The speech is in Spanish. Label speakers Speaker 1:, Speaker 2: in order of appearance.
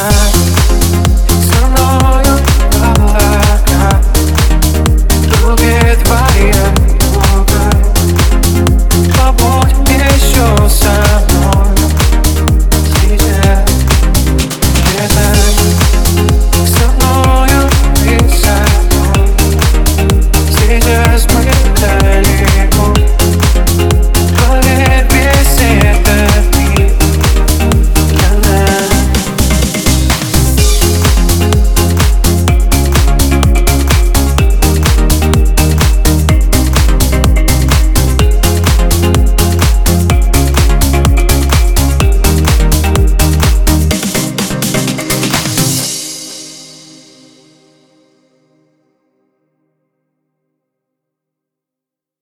Speaker 1: lugar.